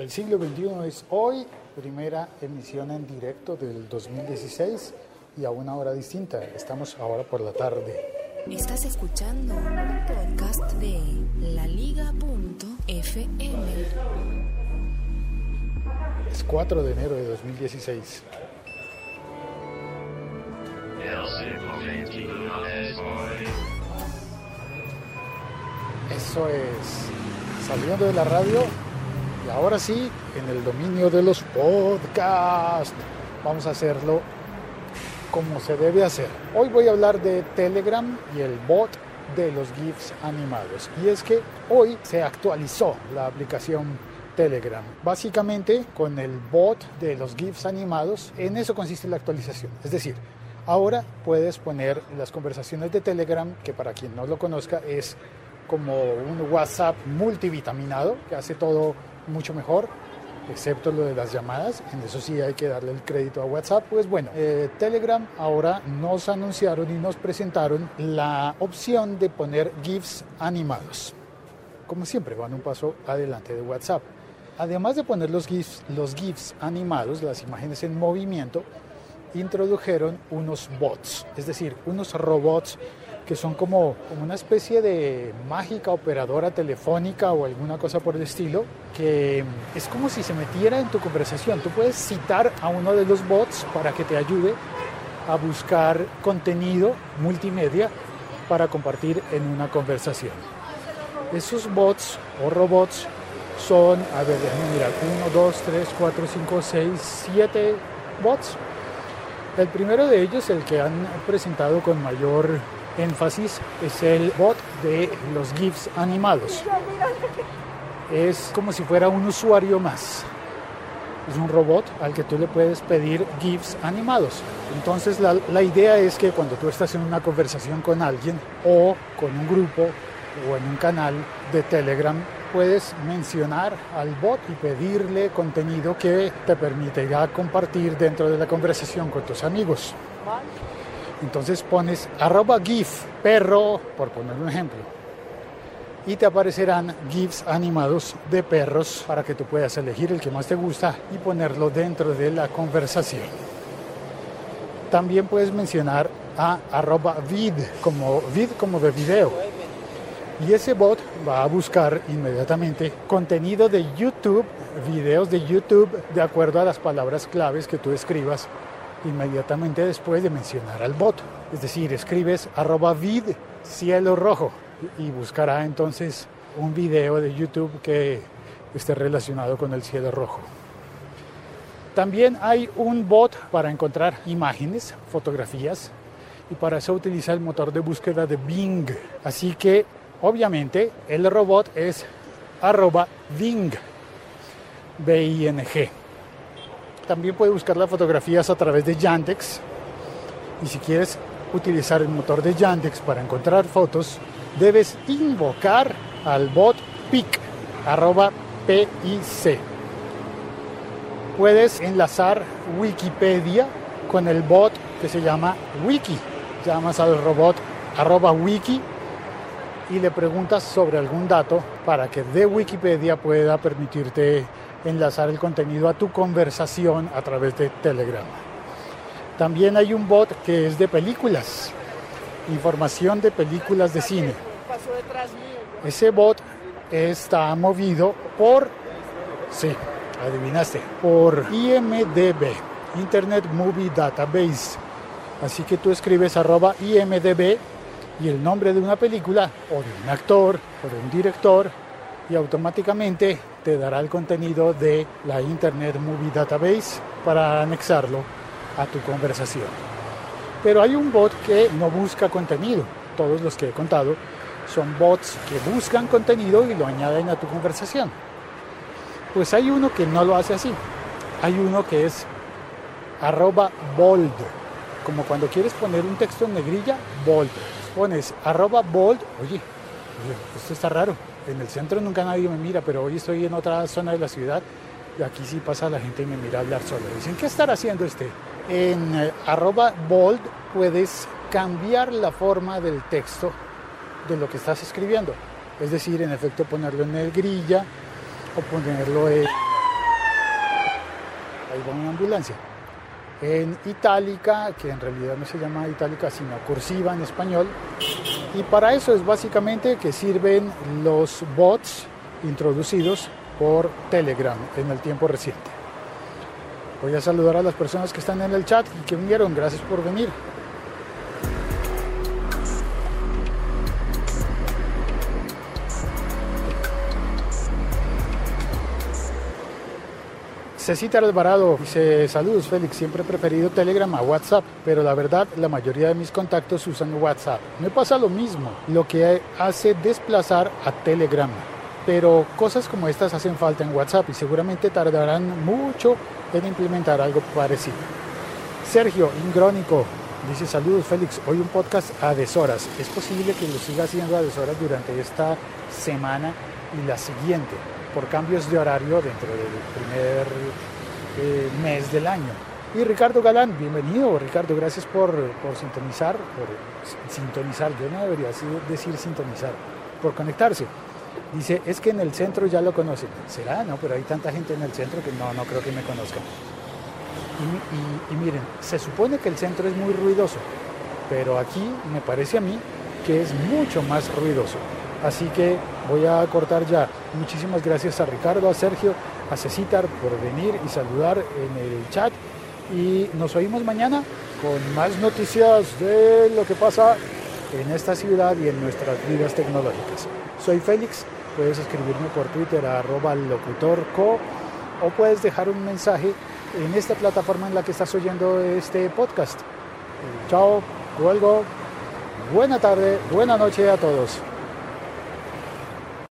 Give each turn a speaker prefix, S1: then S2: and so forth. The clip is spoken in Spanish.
S1: El siglo XXI es hoy, primera emisión en directo del 2016 y a una hora distinta. Estamos ahora por la tarde.
S2: Estás escuchando un podcast de laliga.fm.
S1: Es 4 de enero de 2016. Eso es. Saliendo de la radio ahora sí, en el dominio de los podcasts. Vamos a hacerlo como se debe hacer. Hoy voy a hablar de Telegram y el bot de los GIFs animados. Y es que hoy se actualizó la aplicación Telegram. Básicamente con el bot de los GIFs animados, en eso consiste la actualización. Es decir, ahora puedes poner las conversaciones de Telegram, que para quien no lo conozca es como un WhatsApp multivitaminado, que hace todo mucho mejor, excepto lo de las llamadas, en eso sí hay que darle el crédito a WhatsApp. Pues bueno, eh, Telegram ahora nos anunciaron y nos presentaron la opción de poner GIFs animados. Como siempre, van un paso adelante de WhatsApp. Además de poner los GIFs, los GIFs animados, las imágenes en movimiento, introdujeron unos bots, es decir, unos robots que son como, una especie de mágica operadora telefónica o alguna cosa por el estilo, que es como si se metiera en tu conversación. Tú puedes citar a uno de los bots para que te ayude a buscar contenido multimedia para compartir en una conversación. Esos bots o robots son, a ver, déjenme mirar, 1, 2, 3, 4, 5, 6, 7 bots. El primero de ellos, el que han presentado con mayor énfasis es el bot de los GIFs animados. Es como si fuera un usuario más. Es un robot al que tú le puedes pedir GIFs animados. Entonces la, la idea es que cuando tú estás en una conversación con alguien o con un grupo o en un canal de Telegram, puedes mencionar al bot y pedirle contenido que te permitirá compartir dentro de la conversación con tus amigos. Entonces pones arroba GIF perro, por poner un ejemplo. Y te aparecerán GIFs animados de perros para que tú puedas elegir el que más te gusta y ponerlo dentro de la conversación. También puedes mencionar a arroba vid como vid como de video. Y ese bot va a buscar inmediatamente contenido de YouTube, videos de YouTube de acuerdo a las palabras claves que tú escribas inmediatamente después de mencionar al bot. Es decir, escribes arroba vid cielo rojo y buscará entonces un video de YouTube que esté relacionado con el cielo rojo. También hay un bot para encontrar imágenes, fotografías, y para eso utiliza el motor de búsqueda de Bing. Así que, obviamente, el robot es arroba Bing, B-I-N-G. También puede buscar las fotografías a través de Yandex. Y si quieres utilizar el motor de Yandex para encontrar fotos, debes invocar al bot PIC, arroba PIC. Puedes enlazar Wikipedia con el bot que se llama Wiki. Llamas al robot arroba wiki y le preguntas sobre algún dato para que de Wikipedia pueda permitirte enlazar el contenido a tu conversación a través de Telegram. También hay un bot que es de películas, información de películas de cine. Ese bot está movido por, sí, adivinaste, por IMDB, Internet Movie Database. Así que tú escribes arroba IMDB y el nombre de una película o de un actor o de un director y automáticamente te dará el contenido de la Internet Movie Database para anexarlo a tu conversación. Pero hay un bot que no busca contenido. Todos los que he contado son bots que buscan contenido y lo añaden a tu conversación. Pues hay uno que no lo hace así. Hay uno que es arroba bold. Como cuando quieres poner un texto en negrilla, bold. Pones arroba bold. Oye, oye, esto está raro en el centro nunca nadie me mira, pero hoy estoy en otra zona de la ciudad y aquí sí pasa la gente y me mira a hablar solo. Dicen, ¿qué estará haciendo este? En eh, arroba bold puedes cambiar la forma del texto de lo que estás escribiendo. Es decir, en efecto ponerlo en negrilla o ponerlo en ahí va una ambulancia. En itálica, que en realidad no se llama itálica, sino cursiva en español. Y para eso es básicamente que sirven los bots introducidos por Telegram en el tiempo reciente. Voy a saludar a las personas que están en el chat y que vinieron. Gracias por venir. Cecita Alvarado dice, saludos Félix, siempre he preferido Telegram a WhatsApp, pero la verdad la mayoría de mis contactos usan WhatsApp. Me pasa lo mismo, lo que hace desplazar a Telegram. Pero cosas como estas hacen falta en WhatsApp y seguramente tardarán mucho en implementar algo parecido. Sergio Ingrónico dice, saludos Félix, hoy un podcast a deshoras. ¿Es posible que lo siga haciendo a deshoras durante esta semana y la siguiente? Por cambios de horario dentro del primer eh, mes del año. Y Ricardo Galán, bienvenido. Ricardo, gracias por, por sintonizar, por sintonizar, yo no debería decir sintonizar, por conectarse. Dice, es que en el centro ya lo conocen. ¿Será? No, pero hay tanta gente en el centro que no, no creo que me conozcan. Y, y, y miren, se supone que el centro es muy ruidoso, pero aquí me parece a mí que es mucho más ruidoso. Así que voy a cortar ya. Muchísimas gracias a Ricardo, a Sergio, a Cecitar por venir y saludar en el chat. Y nos oímos mañana con más noticias de lo que pasa en esta ciudad y en nuestras vidas tecnológicas. Soy Félix, puedes escribirme por Twitter a arroba locutorco o puedes dejar un mensaje en esta plataforma en la que estás oyendo este podcast. Chao, cuelgo. Buena tarde, buena noche a todos.